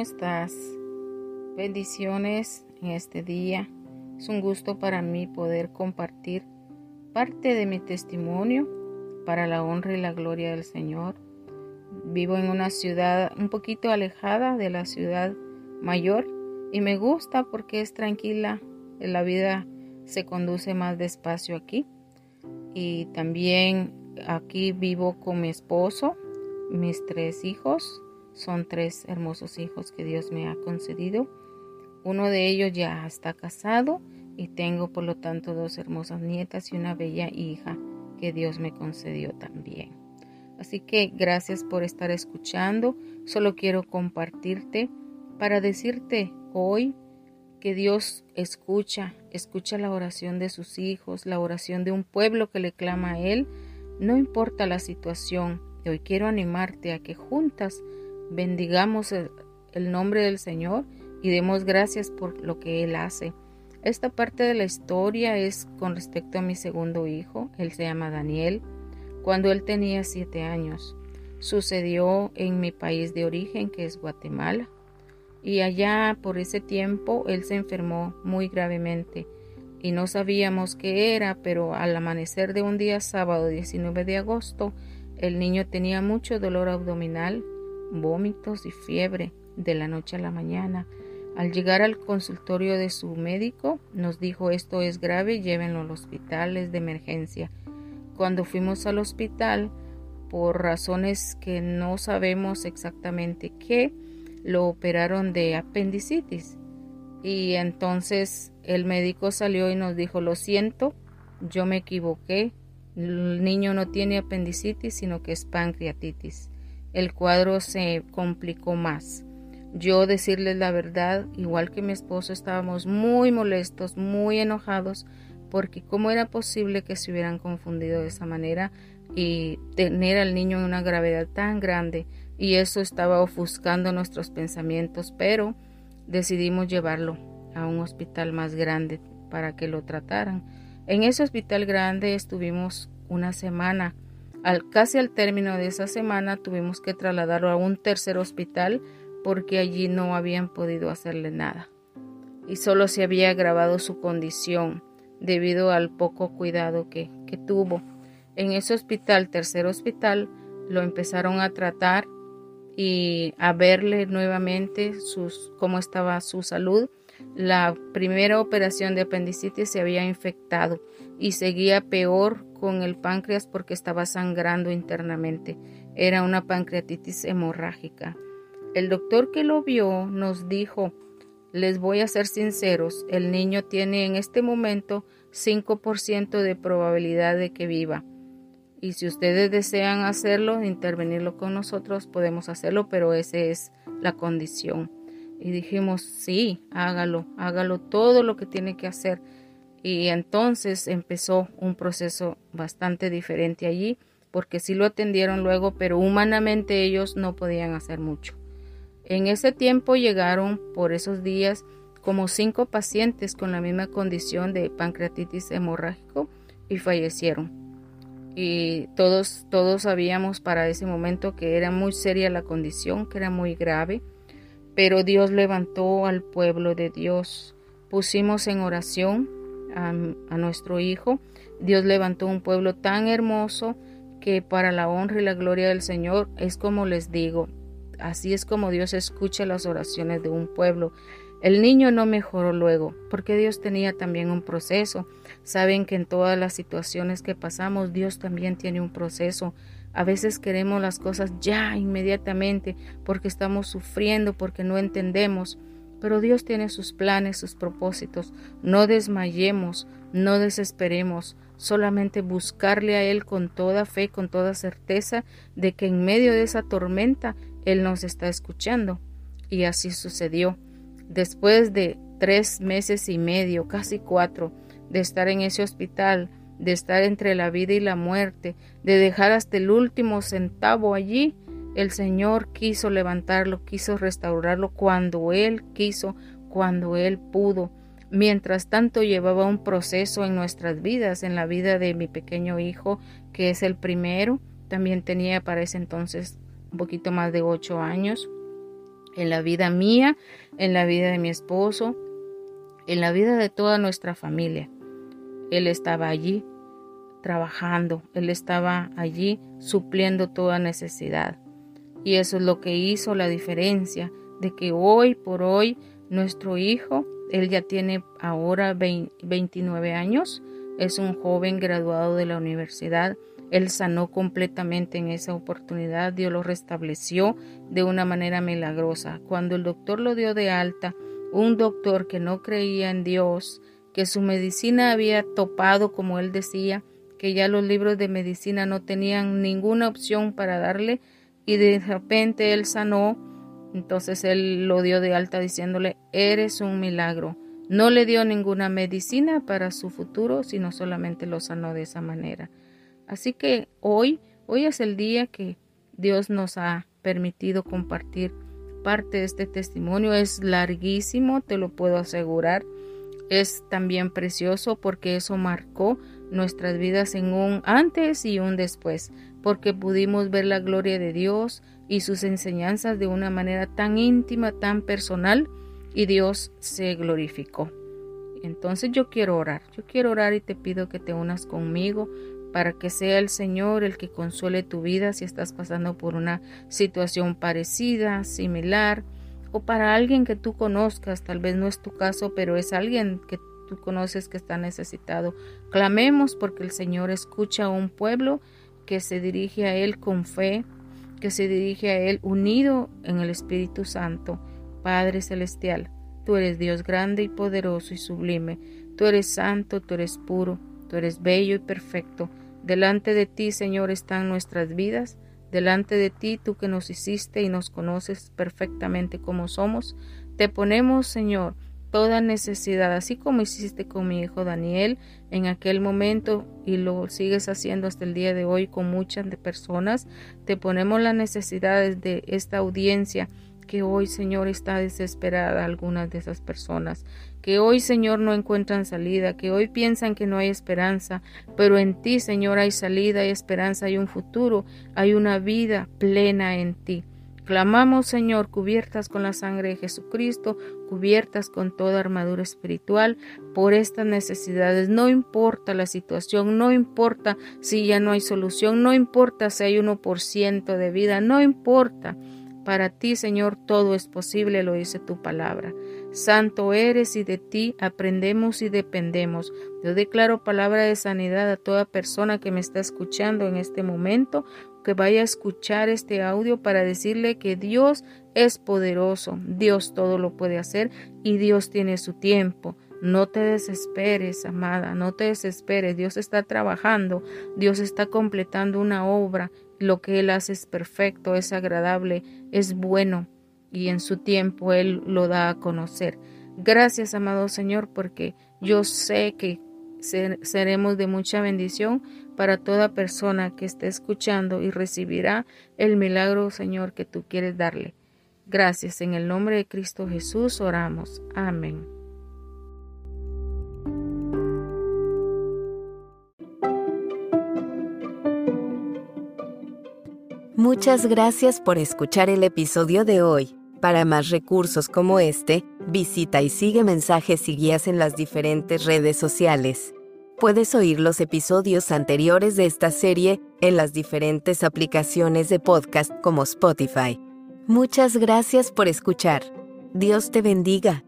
Hola, ¿cómo estás? Bendiciones en este día. Es un gusto para mí poder compartir parte de mi testimonio para la honra y la gloria del Señor. Vivo en una ciudad un poquito alejada de la ciudad mayor y me gusta porque es tranquila. La vida se conduce más despacio aquí. Y también aquí vivo con mi esposo, mis tres hijos son tres hermosos hijos que Dios me ha concedido. Uno de ellos ya está casado y tengo por lo tanto dos hermosas nietas y una bella hija que Dios me concedió también. Así que gracias por estar escuchando. Solo quiero compartirte para decirte hoy que Dios escucha, escucha la oración de sus hijos, la oración de un pueblo que le clama a Él. No importa la situación, hoy quiero animarte a que juntas bendigamos el, nombre del Señor y demos gracias por lo que Él hace. Esta parte de la historia es con respecto a mi segundo hijo, él se llama Daniel, cuando él tenía siete años. Sucedió en mi país de origen, que es Guatemala, y allá por ese tiempo él se enfermó muy gravemente y no sabíamos qué era, pero al amanecer de un día sábado 19 de agosto, el niño tenía mucho dolor abdominal vómitos y fiebre de la noche a la mañana. Al llegar al consultorio de su médico, nos dijo esto es grave, llévenlo al hospital, es de emergencia. Cuando fuimos al hospital, por razones que no sabemos exactamente qué, lo operaron de apendicitis. Y entonces el médico salió y nos dijo, lo siento, yo me equivoqué, el niño no tiene apendicitis, sino que es pancreatitis el cuadro se complicó más. Yo decirles la verdad, igual que mi esposo, estábamos muy molestos, muy enojados, porque cómo era posible que se hubieran confundido de esa manera y tener al niño en una gravedad tan grande y eso estaba ofuscando nuestros pensamientos, pero decidimos llevarlo a un hospital más grande para que lo trataran. En ese hospital grande estuvimos una semana al, casi al término de esa semana tuvimos que trasladarlo a un tercer hospital porque allí no habían podido hacerle nada y solo se había agravado su condición debido al poco cuidado que, que tuvo. En ese hospital, tercer hospital, lo empezaron a tratar y a verle nuevamente sus, cómo estaba su salud. La primera operación de apendicitis se había infectado y seguía peor con el páncreas porque estaba sangrando internamente. Era una pancreatitis hemorrágica. El doctor que lo vio nos dijo, les voy a ser sinceros, el niño tiene en este momento 5% de probabilidad de que viva. Y si ustedes desean hacerlo, intervenirlo con nosotros, podemos hacerlo, pero esa es la condición. Y dijimos, sí, hágalo, hágalo todo lo que tiene que hacer y entonces empezó un proceso bastante diferente allí, porque sí lo atendieron luego, pero humanamente ellos no podían hacer mucho. En ese tiempo llegaron por esos días como cinco pacientes con la misma condición de pancreatitis hemorrágico y fallecieron. Y todos, todos sabíamos para ese momento que era muy seria la condición, que era muy grave, pero Dios levantó al pueblo de Dios. Pusimos en oración a, nuestro Hijo, Dios levantó un pueblo tan hermoso que para la honra y la gloria del Señor es como les digo, así es como Dios escucha las oraciones de un pueblo. El niño no mejoró luego, porque Dios tenía también un proceso. Saben que en todas las situaciones que pasamos, Dios también tiene un proceso. A veces queremos las cosas ya, inmediatamente, porque estamos sufriendo, porque no entendemos. Pero Dios tiene sus planes, sus propósitos. No desmayemos, no desesperemos, solamente buscarle a Él con toda fe, con toda certeza de que en medio de esa tormenta Él nos está escuchando. Y así sucedió. Después de tres meses y medio, casi cuatro, de estar en ese hospital, de estar entre la vida y la muerte, de dejar hasta el último centavo allí, el Señor quiso levantarlo, quiso restaurarlo cuando Él quiso, cuando Él pudo. Mientras tanto llevaba un proceso en nuestras vidas, en la vida de mi pequeño hijo, que es el primero. También tenía para ese entonces un poquito más de ocho años. En la vida mía, en la vida de mi esposo, en la vida de toda nuestra familia. Él estaba allí trabajando, Él estaba allí supliendo toda necesidad. Y eso es lo que hizo la diferencia de que hoy por hoy nuestro hijo, él ya tiene ahora 29 años, es un joven graduado de la universidad, él sanó completamente en esa oportunidad, Dios lo restableció de una manera milagrosa. Cuando el doctor lo dio de alta, un doctor que no creía en Dios, que su medicina había topado, como él decía, que ya los libros de medicina no tenían ninguna opción para darle, y de repente él sanó, entonces él lo dio de alta diciéndole, eres un milagro. No le dio ninguna medicina para su futuro, sino solamente lo sanó de esa manera. Así que hoy, hoy es el día que Dios nos ha permitido compartir parte de este testimonio. Es larguísimo, te lo puedo asegurar. Es también precioso porque eso marcó nuestras vidas en un antes y un después, porque pudimos ver la gloria de Dios y sus enseñanzas de una manera tan íntima, tan personal, y Dios se glorificó. Entonces yo quiero orar, yo quiero orar y te pido que te unas conmigo para que sea el Señor el que consuele tu vida si estás pasando por una situación parecida, similar, o para alguien que tú conozcas, tal vez no es tu caso, pero es alguien que tú conoces que está necesitado. Clamemos porque el Señor escucha a un pueblo que se dirige a Él con fe, que se dirige a Él unido en el Espíritu Santo. Padre Celestial, tú eres Dios grande y poderoso y sublime, tú eres santo, tú eres puro, tú eres bello y perfecto. Delante de ti, Señor, están nuestras vidas. Delante de ti, tú que nos hiciste y nos conoces perfectamente como somos, te ponemos, Señor, toda necesidad, así como hiciste con mi hijo Daniel en aquel momento y lo sigues haciendo hasta el día de hoy con muchas personas. Te ponemos las necesidades de esta audiencia que hoy, Señor, está desesperada algunas de esas personas, que hoy, Señor, no encuentran salida, que hoy piensan que no hay esperanza, pero en ti, Señor, hay salida, hay esperanza, hay un futuro, hay una vida plena en ti. Clamamos, Señor, cubiertas con la sangre de Jesucristo, cubiertas con toda armadura espiritual por estas necesidades. No importa la situación, no importa si ya no hay solución, no importa si hay 1% de vida, no importa. Para ti, Señor, todo es posible, lo dice tu palabra. Santo eres y de ti aprendemos y dependemos. Yo declaro palabra de sanidad a toda persona que me está escuchando en este momento, que vaya a escuchar este audio para decirle que Dios es poderoso, Dios todo lo puede hacer y Dios tiene su tiempo. No te desesperes, amada, no te desesperes. Dios está trabajando, Dios está completando una obra lo que Él hace es perfecto, es agradable, es bueno y en su tiempo Él lo da a conocer. Gracias, amado Señor, porque yo sé que seremos de mucha bendición para toda persona que esté escuchando y recibirá el milagro, Señor, que tú quieres darle. Gracias, en el nombre de Cristo Jesús oramos. Amén. Muchas gracias por escuchar el episodio de hoy. Para más recursos como este, visita y sigue mensajes y guías en las diferentes redes sociales. Puedes oír los episodios anteriores de esta serie en las diferentes aplicaciones de podcast como Spotify. Muchas gracias por escuchar. Dios te bendiga.